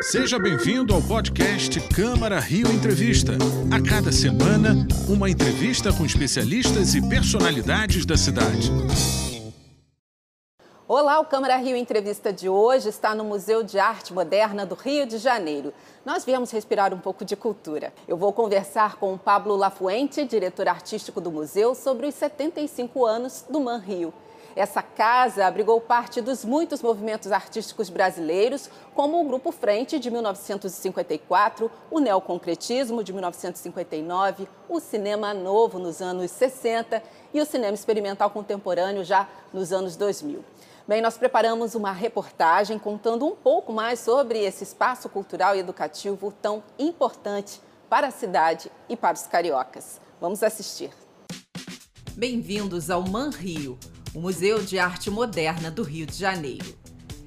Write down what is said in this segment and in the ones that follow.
Seja bem-vindo ao podcast Câmara Rio Entrevista. A cada semana, uma entrevista com especialistas e personalidades da cidade. Olá, o Câmara Rio Entrevista de hoje está no Museu de Arte Moderna do Rio de Janeiro. Nós viemos respirar um pouco de cultura. Eu vou conversar com o Pablo Lafuente, diretor artístico do museu, sobre os 75 anos do Man Rio. Essa casa abrigou parte dos muitos movimentos artísticos brasileiros, como o Grupo Frente, de 1954, o Neoconcretismo, de 1959, o Cinema Novo, nos anos 60, e o Cinema Experimental Contemporâneo, já nos anos 2000. Bem, nós preparamos uma reportagem contando um pouco mais sobre esse espaço cultural e educativo tão importante para a cidade e para os cariocas. Vamos assistir. Bem-vindos ao Man Rio, o Museu de Arte Moderna do Rio de Janeiro.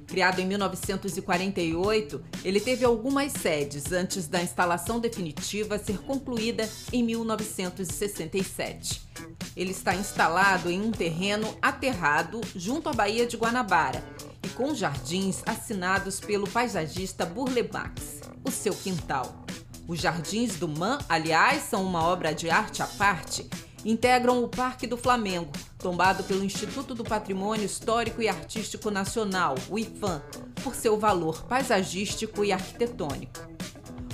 Criado em 1948, ele teve algumas sedes antes da instalação definitiva ser concluída em 1967. Ele está instalado em um terreno aterrado junto à Baía de Guanabara e com jardins assinados pelo paisagista Burle Marx, o seu quintal. Os Jardins do Man, aliás, são uma obra de arte à parte integram o Parque do Flamengo, tombado pelo Instituto do Patrimônio Histórico e Artístico Nacional, o IFAM, por seu valor paisagístico e arquitetônico.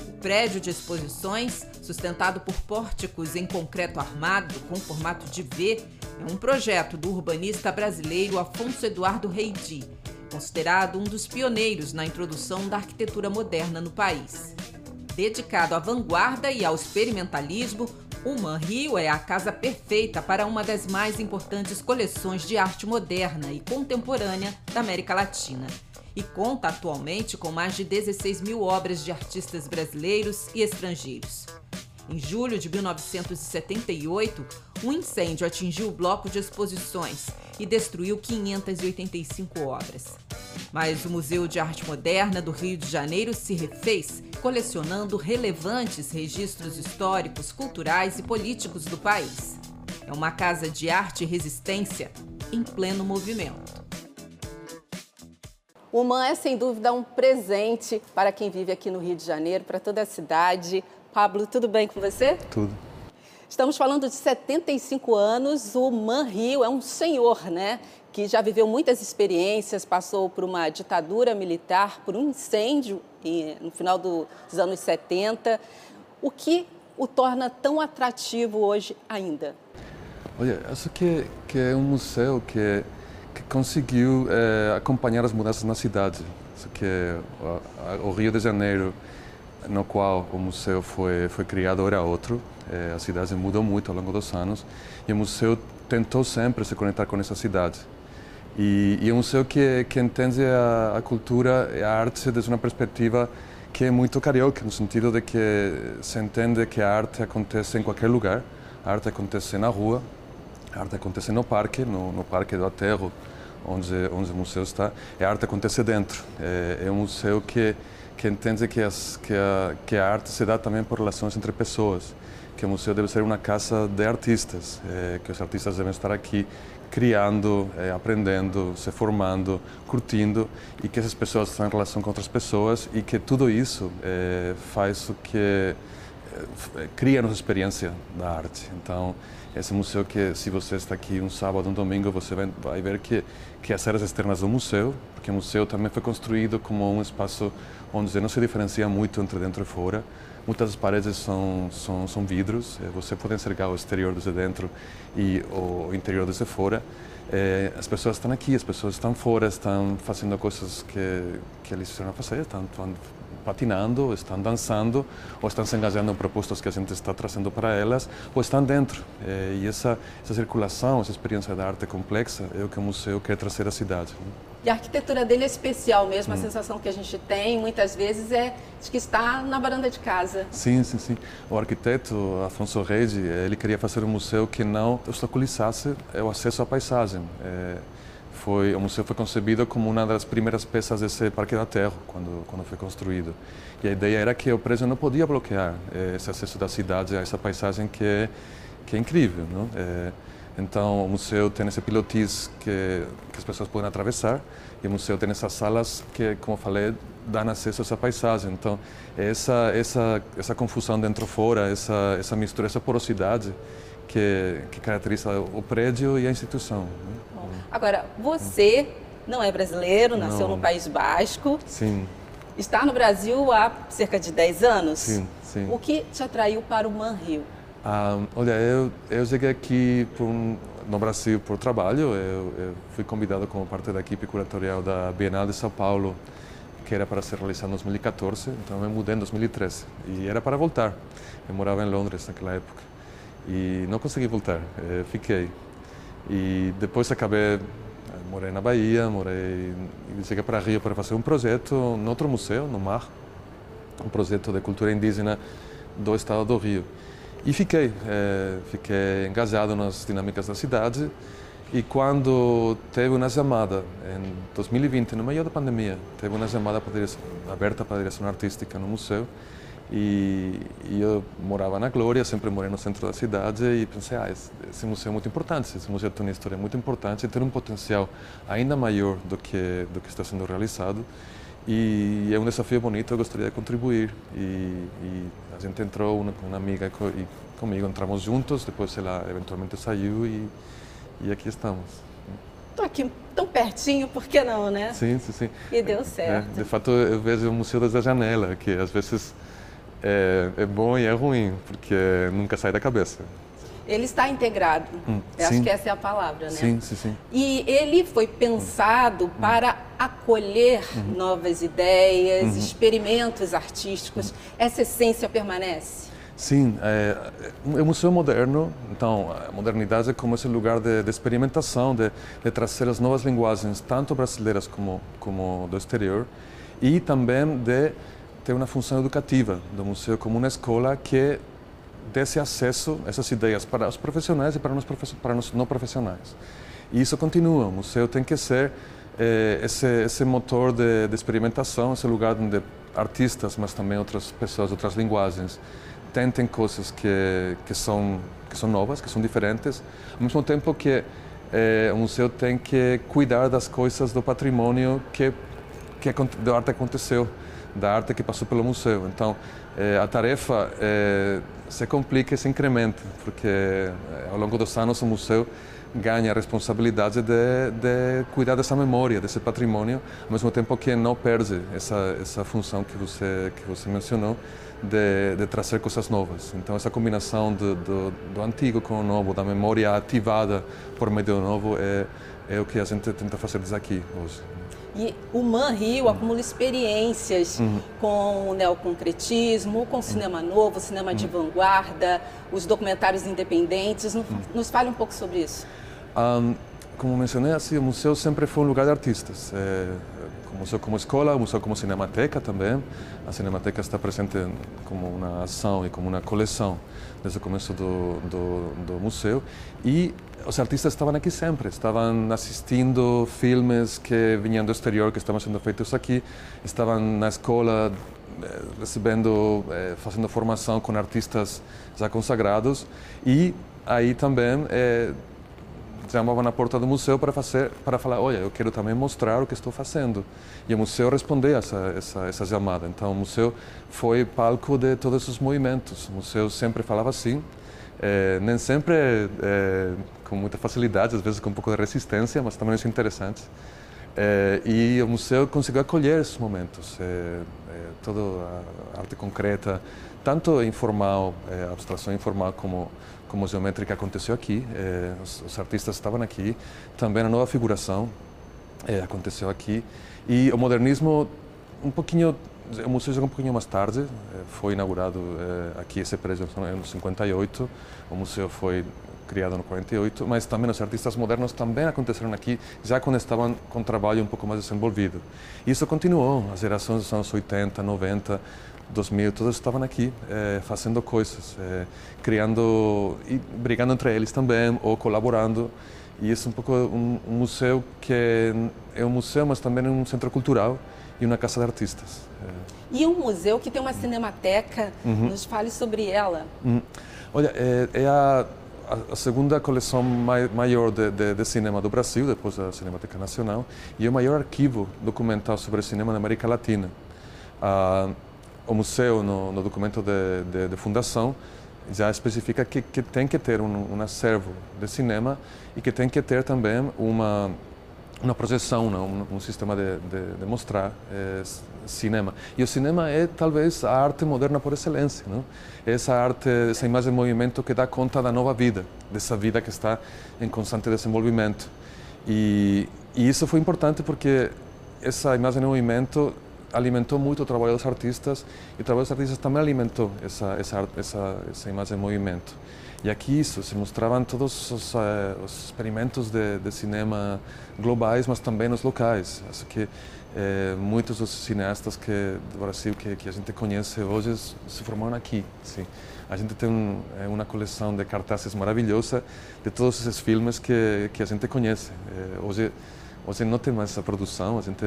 O prédio de exposições, sustentado por pórticos em concreto armado com formato de V, é um projeto do urbanista brasileiro Afonso Eduardo Reidi, considerado um dos pioneiros na introdução da arquitetura moderna no país. Dedicado à vanguarda e ao experimentalismo, o Man Rio é a casa perfeita para uma das mais importantes coleções de arte moderna e contemporânea da América Latina e conta atualmente com mais de 16 mil obras de artistas brasileiros e estrangeiros. Em julho de 1978, um incêndio atingiu o bloco de exposições e destruiu 585 obras. Mas o Museu de Arte Moderna do Rio de Janeiro se refez, colecionando relevantes registros históricos, culturais e políticos do país. É uma casa de arte e resistência em pleno movimento. O MAN é sem dúvida um presente para quem vive aqui no Rio de Janeiro, para toda a cidade. Pablo, tudo bem com você? Tudo. Estamos falando de 75 anos. O Man Rio é um senhor, né? Que já viveu muitas experiências, passou por uma ditadura militar, por um incêndio no final do, dos anos 70. O que o torna tão atrativo hoje ainda? Olha, acho que, que é um museu que, que conseguiu é, acompanhar as mudanças na cidade. Acho que o Rio de Janeiro no qual o museu foi, foi criado era outro. É, a cidade mudou muito ao longo dos anos e o museu tentou sempre se conectar com essa cidade. E, e é um museu que, que entende a, a cultura e a arte desde uma perspectiva que é muito carioca, no sentido de que se entende que a arte acontece em qualquer lugar. A arte acontece na rua, a arte acontece no parque, no, no Parque do Aterro, onde, onde o museu está, e a arte acontece dentro. É, é um museu que que entende que, as, que, a, que a arte se dá também por relações entre pessoas, que o museu deve ser uma casa de artistas, é, que os artistas devem estar aqui criando, é, aprendendo, se formando, curtindo e que essas pessoas estão em relação com outras pessoas e que tudo isso é, faz o que cria a nossa experiência da arte. Então, esse museu que, se você está aqui um sábado, um domingo, você vai, vai ver que, que as áreas externas do museu, porque o museu também foi construído como um espaço onde não se diferencia muito entre dentro e fora. Muitas das paredes são, são, são vidros, eh, você pode enxergar o exterior desde dentro e o interior desde fora. É, as pessoas estão aqui, as pessoas estão fora, estão fazendo coisas que, que eles precisam fazer, estão, estão patinando, estão dançando, ou estão se engajando em propostas que a gente está trazendo para elas, ou estão dentro. É, e essa, essa circulação, essa experiência da arte complexa é o que o museu quer trazer à cidade. E a arquitetura dele é especial mesmo, hum. a sensação que a gente tem muitas vezes é de que está na varanda de casa. Sim, sim, sim. O arquiteto Afonso Reis, ele queria fazer um museu que não obstaculizasse o acesso à paisagem. É, foi, o museu foi concebido como uma das primeiras peças desse Parque da Terra, quando, quando foi construído. E a ideia era que o prédio não podia bloquear é, esse acesso da cidade a essa paisagem que é, que é incrível. Não? É, então, o museu tem esse pilotis que, que as pessoas podem atravessar e o museu tem essas salas que, como falei, dão acesso a essa paisagem. Então, essa essa essa confusão dentro fora, essa essa mistura, essa porosidade que que caracteriza o prédio e a instituição. Né? Agora, você não é brasileiro, nasceu não. no País Basco. Sim. Está no Brasil há cerca de 10 anos. Sim, sim. O que te atraiu para o Manrio? Ah, olha, eu, eu cheguei aqui um, no Brasil por trabalho. Eu, eu, fui convidado como parte da equipe curatorial da Bienal de São Paulo, que era para ser realizada em 2014. Então eu mudei em 2013 e era para voltar. Eu morava em Londres naquela época e não consegui voltar. Eu fiquei e depois acabei morei na Bahia, morei cheguei para Rio para fazer um projeto em outro museu, no Mar, um projeto de cultura indígena do estado do Rio. E fiquei, é, fiquei engajado nas dinâmicas da cidade. E quando teve uma chamada, em 2020, no meio da pandemia, teve uma chamada para direção, aberta para a direção artística no museu, e, e, eu morava na Glória, sempre morei no centro da cidade e pensei, ah, esse, esse, museu é muito importante, esse museu tem uma história muito importante e tem um potencial ainda maior do que do que está sendo realizado. E é um desafio bonito, eu gostaria de contribuir. E, e a gente entrou uma, uma amiga e comigo, entramos juntos, depois ela eventualmente saiu e, e aqui estamos. Estou aqui tão pertinho, por que não, né? Sim, sim, sim. E deu certo. É, de fato, eu vejo o museu desde a janela, que às vezes é, é bom e é ruim, porque nunca sai da cabeça. Ele está integrado. Hum, acho que essa é a palavra, né? Sim, sim, sim. E ele foi pensado hum. para acolher uhum. novas ideias, uhum. experimentos artísticos. Uhum. Essa essência permanece? Sim, é, é um museu moderno, então a modernidade é como esse lugar de, de experimentação, de, de, trazer as novas linguagens, tanto brasileiras como, como do exterior, e também de tem uma função educativa do museu como uma escola que desse acesso a essas ideias para os profissionais e para os, para não profissionais. E isso continua. O museu tem que ser eh, esse, esse motor de, de, experimentação, esse lugar onde artistas, mas também outras pessoas, outras linguagens, tentem coisas que, que, são, que são novas, que são diferentes, ao mesmo tempo que eh, o museu tem que cuidar das coisas do patrimônio que, que do arte aconteceu da arte que passou pelo museu. Então, a tarefa eh, se complica e se incrementa, porque eh, ao longo dos anos o museu ganha a responsabilidade de, de, cuidar dessa memória, desse patrimônio, ao mesmo tempo que não perde essa, essa função que você, que você mencionou, de, de trazer coisas novas. Então, essa combinação do, do, do, antigo com o novo, da memória ativada por meio do novo, é, é o que a gente tenta fazer desde aqui hoje. E o Man Rio acumula experiências uhum. com o neoconcretismo, com o cinema novo, cinema uhum. de vanguarda, os documentários independentes. Nos, uhum. nos fale um pouco sobre isso. Um, como mencionei, assim, o museu sempre foi um lugar de artistas. É, o museu como escola, o museu como cinemateca também. A cinemateca está presente como uma ação e como uma coleção desde o começo do, do, do museu. E os artistas estavam aqui sempre, estavam assistindo filmes que vinham do exterior, que estavam sendo feitos aqui, estavam na escola eh, recebendo, eh, fazendo formação com artistas já consagrados e aí também chamavam na porta do museu para fazer, para falar, olha, eu quero também mostrar o que estou fazendo. E o museu respondeu essa essa essa chamada. Então o museu foi palco de todos os movimentos. O museu sempre falava assim, é, nem sempre é, com muita facilidade, às vezes com um pouco de resistência, mas também isso é interessante. É, e o museu conseguiu acolher esses momentos, toda a arte concreta, tanto informal, abstração informal como como geométrica aconteceu aqui. Os, os, artistas estavam aqui, também a nova figuração aconteceu aqui. E o modernismo um pouquinho o museu chegou um pouquinho mais tarde, eh, foi inaugurado eh, aqui esse prédio em 58, o museu foi criado no 48, mas também os artistas modernos também aconteceram aqui, já quando estavam com trabalho um pouco mais desenvolvido. Isso continuou, as gerações dos anos 80, 90, 2000, todos estavam aqui eh, fazendo coisas, criando e brigando entre eles também, ou colaborando. E isso é um pouco um, um museu que é um museu, mas também é um centro cultural e uma casa de artistas. E um museu que tem uma cinemateca, uhum. nos fale sobre ela. Uhum. Olha, é, é a, a, segunda coleção mai, maior de, de, de, cinema do Brasil, depois da Cinemateca Nacional, e é o maior arquivo documental sobre cinema na América Latina. Uh, o museu, no, no documento de, de, fundação, já especifica que, que tem que ter um, um acervo de cinema e que tem que ter também uma uma projeção? Um, um, sistema de, de, de mostrar é, cinema. E o cinema é talvez a arte moderna por excelência, não? Essa arte, essa imagem em movimento que dá conta da nova vida, dessa vida que está em constante desenvolvimento. E, e isso foi importante porque essa imagem em movimento alimentou muito o trabalho dos artistas e o trabalho dos artistas também alimentou essa, essa, essa, essa imagem em movimento. E aqui isso, se mostravam todos os, uh, os experimentos de, de, cinema globais, mas também os locais. Acho que eh, muitos dos cineastas que, do Brasil que, que, a gente conhece hoje se formaram aqui. Sim. A gente tem um, eh, uma coleção de cartazes maravilhosa de todos esses filmes que, que a gente conhece. Eh, hoje Hoje não tem mais essa produção, a gente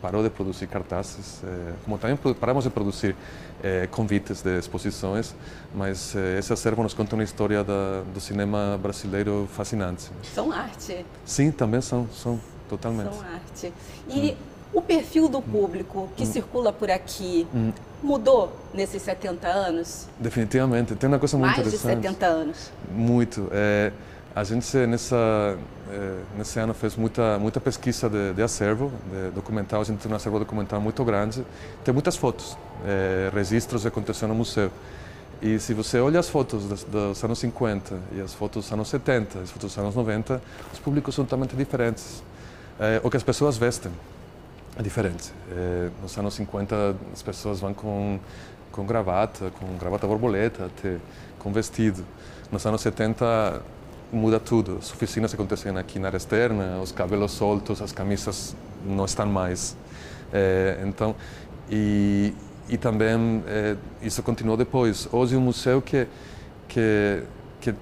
parou de produzir cartazes, é, como também paramos de produzir é, convites de exposições, mas é, esse acervo nos conta uma história da, do cinema brasileiro fascinante. São arte. Sim, também são, são totalmente. São arte. E hum. o perfil do público que hum. circula por aqui hum. mudou nesses 70 anos? Definitivamente, tem uma coisa muito Mais interessante. Mais de 70 anos. Muito. A gente nessa eh, nesse ano fez muita muita pesquisa de, de acervo de documental. A gente tem um acervo documental muito grande. Tem muitas fotos, eh, registros que aconteceram no museu. E se você olha as fotos dos, dos, anos 50 e as fotos dos anos 70, as fotos dos anos 90, os públicos são totalmente diferentes. Eh, o que as pessoas vestem é diferente. Eh, nos anos 50 as pessoas vão com com gravata, com gravata borboleta, até com vestido. Nos anos 70 muda tudo. As oficinas acontecem aqui na área externa, os cabelos soltos, as camisas não estão mais. É, então, e, e também é, isso continuou depois. Hoje o museu que que que,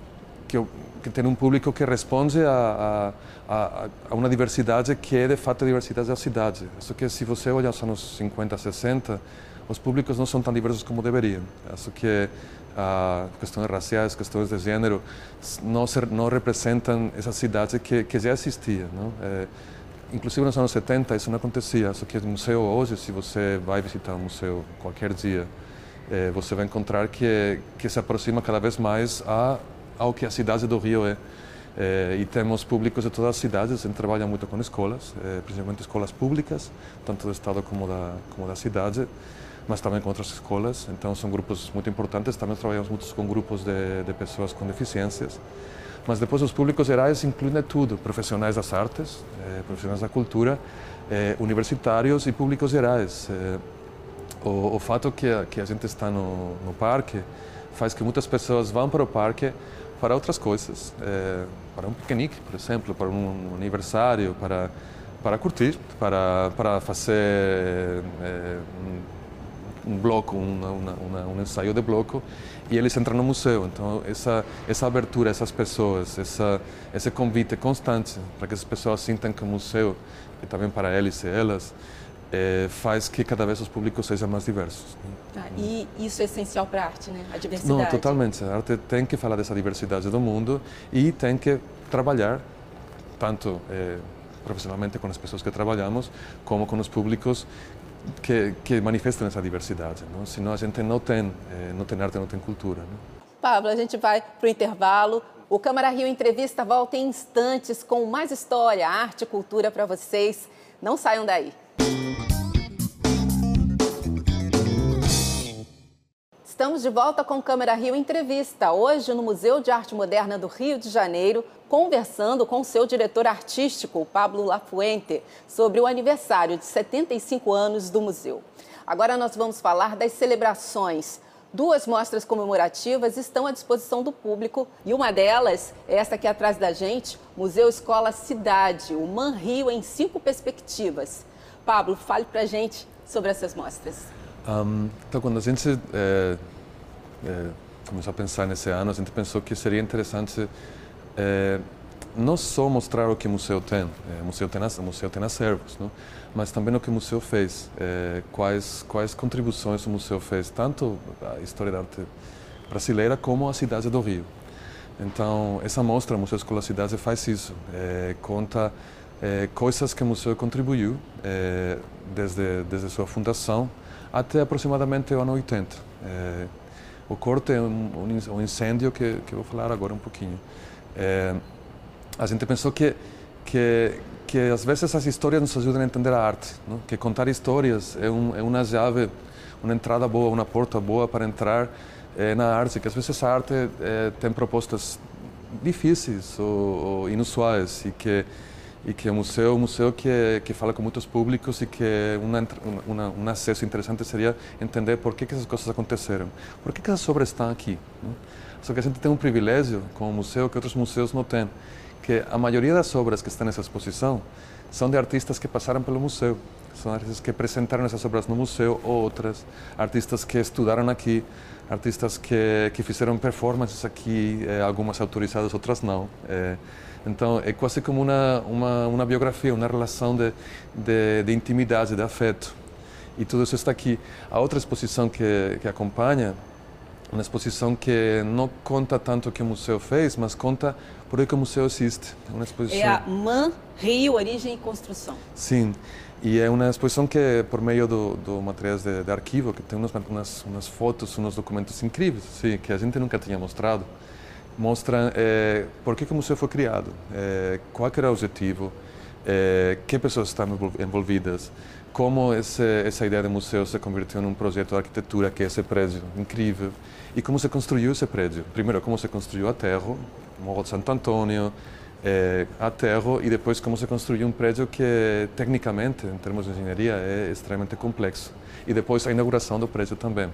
que, que tem um público que responde a, a, a, uma diversidade que é de fato a diversidade da cidade. Só que se você olhar os anos 50, 60, os públicos não são tão diversos como deveriam. Acho que a questões raciais, questões de gênero, não, não representam essa cidade que, que já existia. Não? É, inclusive nos anos 70 isso não acontecia, só que o museu hoje, se você vai visitar um museu qualquer dia, é, você vai encontrar que, que se aproxima cada vez mais a, ao que a cidade do Rio é. É, e temos públicos de todas as cidades, a gente trabalha muito com escolas, é, principalmente escolas públicas, tanto do estado como da, como da cidade mas também com outras escolas. Então são grupos muito importantes. Também trabalhamos muito com grupos de, de pessoas com deficiências. Mas depois os públicos gerais incluem tudo: profissionais das artes, eh, profissionais da cultura, eh, universitários e públicos gerais. Eh, o, o, fato que a, que a gente está no, no parque faz que muitas pessoas vão para o parque para outras coisas, eh, para um piquenique, por exemplo, para um aniversário, para para curtir, para para fazer eh, um bloco, uma, uma, um ensaio de bloco, e eles entram no museu. Então, essa, essa abertura a essas pessoas, essa, esse convite constante para que as pessoas sintam que o museu, e também para eles e elas, é, faz que cada vez os públicos sejam mais diversos. Ah, e isso é essencial para a arte, né? A diversidade. Não, totalmente. A arte tem que falar dessa diversidade do mundo e tem que trabalhar tanto é, profissionalmente com as pessoas que trabalhamos, como com os públicos que, que manifestam essa diversidade. Não? Senão a gente não tem, eh, não tem arte, não tem cultura. Não? Pablo, a gente vai para o intervalo. O Câmara Rio Entrevista volta em instantes com mais história, arte e cultura para vocês. Não saiam daí. Estamos de volta com Câmara Rio Entrevista, hoje no Museu de Arte Moderna do Rio de Janeiro, conversando com seu diretor artístico, Pablo Lafuente, sobre o aniversário de 75 anos do museu. Agora nós vamos falar das celebrações. Duas mostras comemorativas estão à disposição do público e uma delas é esta aqui atrás da gente, Museu Escola Cidade, o Man Rio em cinco perspectivas. Pablo, fale para a gente sobre essas mostras. Um, então, quando a gente é, é, começou a pensar nesse ano, a gente pensou que seria interessante é, não só mostrar o que o museu tem, o museu tem, o museu tem acervos, não? mas também o que o museu fez, quais, quais contribuições o museu fez, tanto a história da arte brasileira como a cidade do Rio. Então, essa mostra, Museu Escola Cidade, faz isso, conta coisas que o museu contribuiu desde, desde sua fundação até aproximadamente o ano 80. O corte é um, um incêndio que, que eu vou falar agora um pouquinho. É, a gente pensou que, que, que às vezes as histórias nos ajudam a entender a arte, não? que contar histórias é, um, é uma chave, uma entrada boa, uma porta boa para entrar é, na arte, que às vezes a arte é, tem propostas difíceis ou, ou inusuais e que e que um museu, um museu que que fala com muitos públicos e que uma, uma, um acesso interessante seria entender por que, que essas coisas aconteceram, por que, que essas obras estão aqui. Né? Só que a gente tem um privilégio com o museu que outros museus não têm, que a maioria das obras que estão nessa exposição são de artistas que passaram pelo museu, são artistas que apresentaram essas obras no museu ou outras, artistas que estudaram aqui, artistas que, que fizeram performances aqui, eh, algumas autorizadas, outras não. Eh, então é quase como uma, uma, uma biografia, uma relação de, de, de, intimidade, de afeto. E tudo isso está aqui. A outra exposição que, que acompanha, uma exposição que não conta tanto o que o museu fez, mas conta por que o museu existe. Uma exposição... É a MAN Rio Origem e Construção. Sim. E é uma exposição que, por meio do, do materiais de, de arquivo, que tem umas, umas, umas fotos, uns documentos incríveis, que a gente nunca tinha mostrado, mostra é, por que, que, o museu foi criado, é, qual era o objetivo, é, que pessoas estão envolvidas, como essa ideia de museu se converteu num projeto de arquitetura que é esse prédio incrível e como se construiu esse prédio. Primeiro, como se construiu aterro, Morro de Santo Antônio, é, aterro e depois como se construiu um prédio que tecnicamente, em termos de engenharia, é extremamente complexo. E depois a inauguração do prédio também,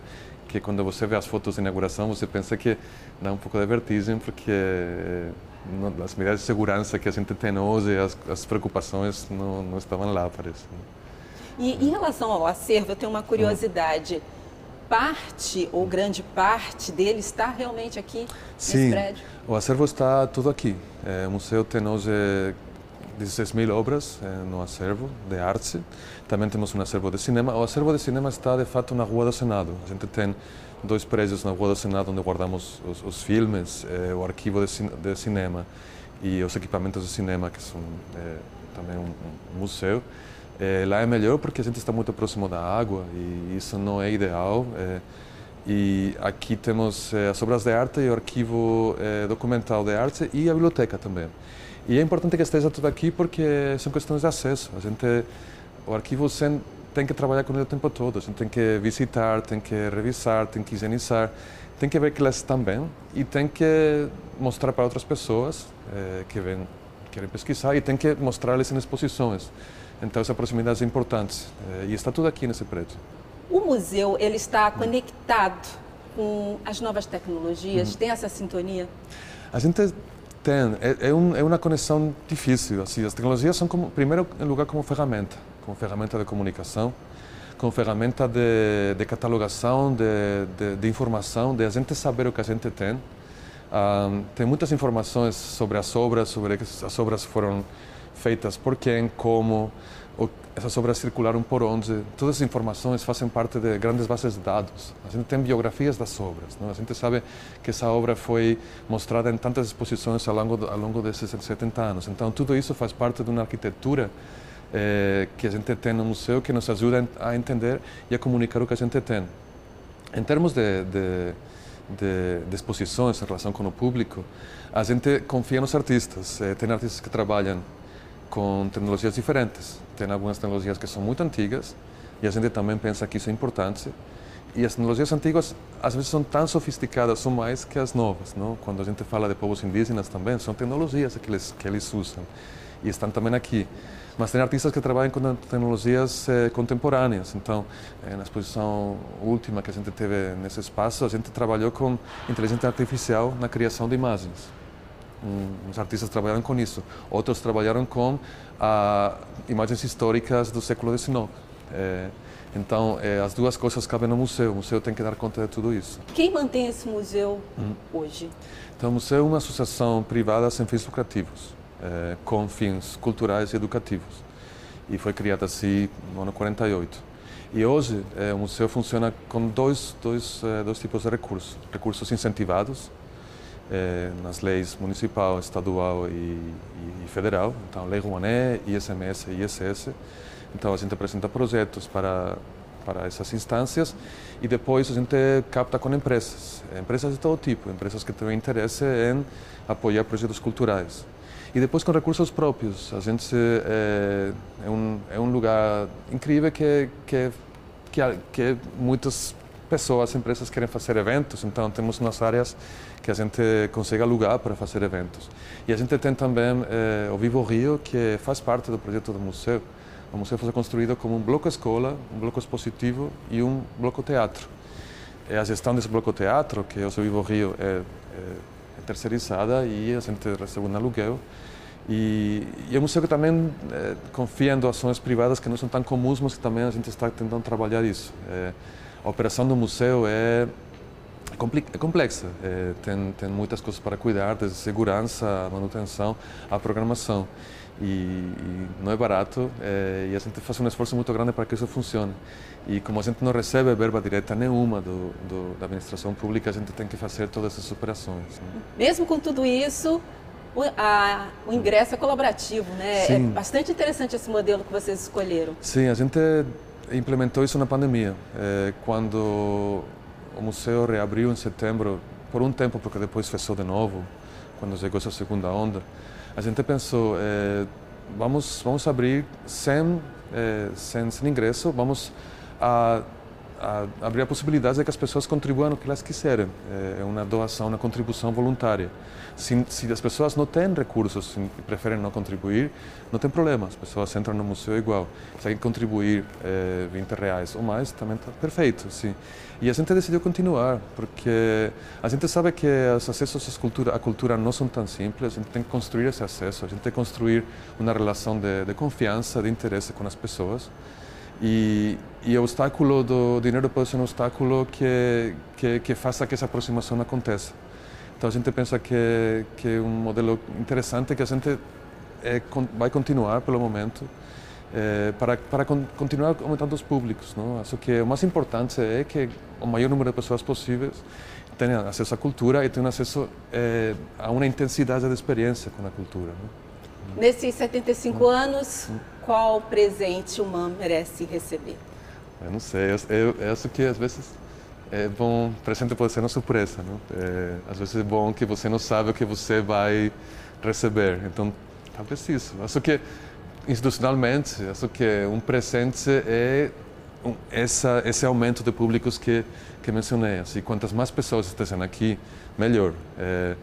que quando você vê as fotos de inauguração, você pensa que dá um pouco de vertigem, porque é, as medidas de segurança que a gente tem hoje, as, as preocupações não, não estavam lá, parece. E em relação ao acervo, eu tenho uma curiosidade. Parte ou grande parte dele está realmente aqui Sim, nesse prédio? o acervo está tudo aqui. É, o museu tem hoje 16 mil obras é, no acervo de arte. Também temos um acervo de cinema. O acervo de cinema está, de fato, na Rua do Senado. A gente tem dois prédios na Rua do Senado onde guardamos os, os filmes, é, o arquivo de, de, cinema e os equipamentos de cinema, que são é, também um, um museu. É, lá é melhor porque a gente está muito próximo da água e isso não é ideal. É, e aqui temos é, as obras de arte e o arquivo é, documental de arte e a biblioteca também. E é importante que esteja tudo aqui porque são questões de acesso. A gente, o arquivo sem, tem que trabalhar com ele o tempo todo. A gente tem que visitar, tem que revisar, tem que higienizar, tem que ver que elas estão bem e tem que mostrar para outras pessoas que vêm, querem pesquisar e tem que mostrar-lhes em exposições. Então essa proximidade é importante eh, e está tudo aqui nesse prédio. O museu ele está conectado com as novas tecnologias, uhum. tem essa sintonia? A gente tem, é, é, um, é, uma conexão difícil. Assim, as tecnologias são como, primeiro em lugar como ferramenta, como ferramenta de comunicação, como ferramenta de, de catalogação, de, de, de, informação, de a gente saber o que a gente tem. Um, ah, tem muitas informações sobre as obras, sobre as obras foram feitas por quem, como, essas obras circularam por onde. Todas as informações fazem parte de grandes bases de dados. A gente tem biografias das obras. Não? A gente sabe que essa obra foi mostrada em tantas exposições ao longo, ao longo desses 70 anos. Então, tudo isso faz parte de uma arquitetura eh, que a gente tem no museu que nos ajuda a entender e a comunicar o que a gente tem. Em termos de, de, de, de exposições em relação com o público, a gente confia nos artistas. Eh, tem artistas que trabalham com tecnologias diferentes. Tem algumas tecnologias que são muito antigas e a gente também pensa que isso é importante. E as tecnologias antigas às vezes são tão sofisticadas ou mais que as novas, não? Quando a gente fala de povos indígenas também são tecnologias que eles que eles usam e estão também aqui. Mas tem artistas que trabalham com tecnologias eh, contemporâneas. Então, eh, na exposição última que a gente teve nesse espaço, a gente trabalhou com inteligência artificial na criação de imagens uns artistas trabalharam com isso. Outros trabalharam com ah, imagens históricas do século XIX. É, então, é, as duas coisas cabem no museu. O museu tem que dar conta de tudo isso. Quem mantém esse museu hum. hoje? Então, o museu é uma associação privada sem fins lucrativos, é, com fins culturais e educativos. E foi criada assim no ano 48. E hoje é, o museu funciona com dois, dois, é, dois tipos de recursos. Recursos incentivados, é, nas leis municipal, estadual e, e, e, federal. Então, Lei Rouanet, ISMS e ISS. Então, a gente apresenta projetos para, para essas instâncias e depois a gente capta com empresas, empresas de todo tipo, empresas que têm interesse em apoiar projetos culturais. E depois com recursos próprios, a gente é, é, um, é um lugar incrível que, que, que, que muitas pessoas, empresas querem fazer eventos, então temos umas áreas que a gente consegue alugar para fazer eventos. E a gente tem também eh, o Vivo Rio, que faz parte do projeto do museu. O museu foi construído como um bloco escola, um bloco expositivo e um bloco teatro. E a gestão desse bloco teatro, que é o Vivo Rio, é, é, é terceirizada e a gente recebe um aluguel. E, e é um museu que também é, confia em doações privadas que não são tão comuns, mas que também a gente está tentando trabalhar isso. É, a operação do museu é, é complexa, é, tem, tem muitas coisas para cuidar, desde segurança, manutenção, a programação. E, e não é barato é, e a gente faz um esforço muito grande para que isso funcione. E como a gente não recebe verba direta nenhuma do, do, da administração pública, a gente tem que fazer todas essas operações. Né? Mesmo com tudo isso, o, a, o ingresso é colaborativo, né? Sim. É bastante interessante esse modelo que vocês escolheram. Sim, a gente implementou isso na pandemia, é, quando o museu reabriu em setembro, por um tempo, porque depois fechou de novo, quando chegou essa segunda onda. A gente pensou, é, vamos, vamos abrir sem, é, sem, sem ingresso, vamos a, a abrir a possibilidade de que as pessoas contribuam o que elas quiserem. É uma doação, uma contribuição voluntária. Se, se as pessoas não têm recursos e preferem não contribuir, não tem problema, as pessoas entram no museu igual. Se alguém contribuir é, 20 reais ou mais, também está perfeito. Sim. E a gente decidiu continuar, porque a gente sabe que os acessos à cultura, à cultura não são tão simples, a gente tem que construir esse acesso, a gente tem que construir uma relação de, de confiança, de interesse com as pessoas. E, e o obstáculo do dinheiro pode ser um obstáculo que, que, que faça que essa aproximação aconteça. Então a gente pensa que, que é um modelo interessante que a gente é, vai continuar pelo momento é, para, para continuar aumentando os públicos. Não? Acho que o mais importante é que o maior número de pessoas possíveis tenham acesso à cultura e tenham acesso é, a uma intensidade de experiência com a cultura. Não? Nesses 75 hum. anos, qual presente o MAM merece receber? Eu não sei, eu, eu, eu acho que às vezes é bom, presente pode ser uma surpresa, não? É, às vezes é bom que você não sabe o que você vai receber, então talvez isso. Acho que institucionalmente, acho que um presente é um, essa, esse aumento de públicos que que mencionei. Assim, quantas mais pessoas estejam aqui, melhor. É,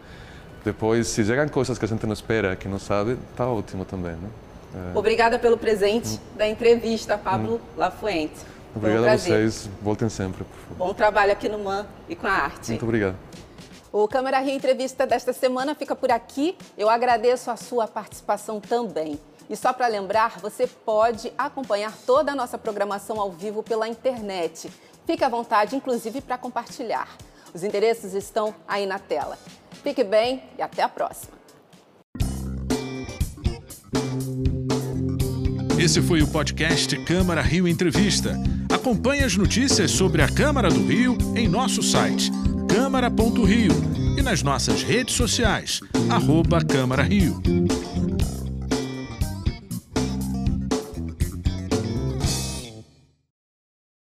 depois, se chegam coisas que a gente não espera, que não sabe, está ótimo também. Né? É... Obrigada pelo presente hum. da entrevista, Pablo hum. Lafuente. Obrigado um a vocês. Voltem sempre. Bom trabalho aqui no MAN e com a arte. Muito obrigado. O Câmara Rio Entrevista desta semana fica por aqui. Eu agradeço a sua participação também. E só para lembrar, você pode acompanhar toda a nossa programação ao vivo pela internet. Fique à vontade, inclusive, para compartilhar. Os endereços estão aí na tela. Fique bem e até a próxima. Esse foi o podcast Câmara Rio Entrevista. Acompanhe as notícias sobre a Câmara do Rio em nosso site câmara.rio e nas nossas redes sociais, arroba Câmara Rio.